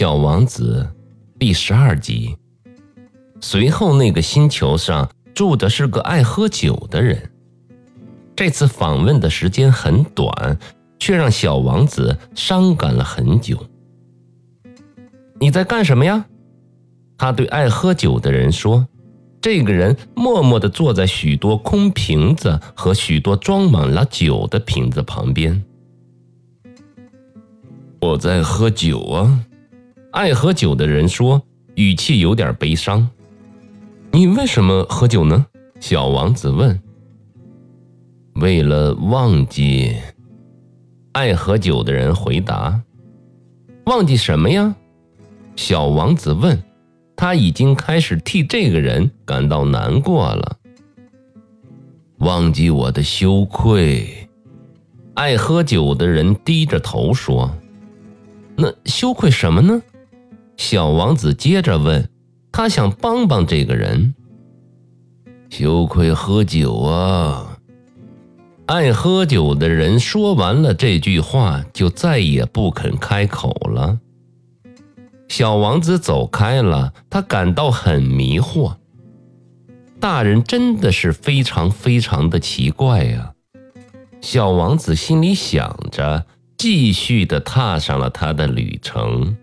小王子第十二集。随后，那个星球上住的是个爱喝酒的人。这次访问的时间很短，却让小王子伤感了很久。你在干什么呀？他对爱喝酒的人说。这个人默默地坐在许多空瓶子和许多装满了酒的瓶子旁边。我在喝酒啊。爱喝酒的人说，语气有点悲伤。你为什么喝酒呢？小王子问。为了忘记。爱喝酒的人回答。忘记什么呀？小王子问。他已经开始替这个人感到难过了。忘记我的羞愧。爱喝酒的人低着头说。那羞愧什么呢？小王子接着问，他想帮帮这个人。羞愧喝酒啊！爱喝酒的人说完了这句话，就再也不肯开口了。小王子走开了，他感到很迷惑。大人真的是非常非常的奇怪呀！小王子心里想着，继续的踏上了他的旅程。